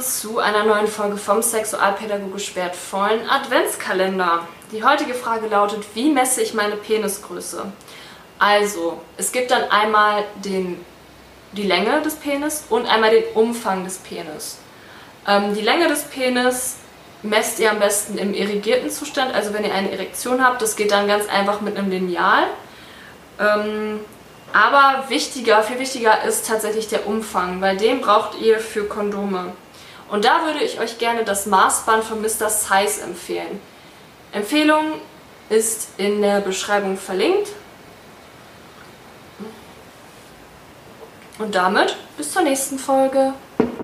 zu einer neuen Folge vom Sexualpädagogisch wertvollen Adventskalender. Die heutige Frage lautet, wie messe ich meine Penisgröße? Also, es gibt dann einmal den, die Länge des Penis und einmal den Umfang des Penis. Ähm, die Länge des Penis messt ihr am besten im irrigierten Zustand, also wenn ihr eine Erektion habt, das geht dann ganz einfach mit einem Lineal. Ähm, aber wichtiger, viel wichtiger ist tatsächlich der Umfang, weil den braucht ihr für Kondome. Und da würde ich euch gerne das Maßband von Mr. Size empfehlen. Empfehlung ist in der Beschreibung verlinkt. Und damit bis zur nächsten Folge.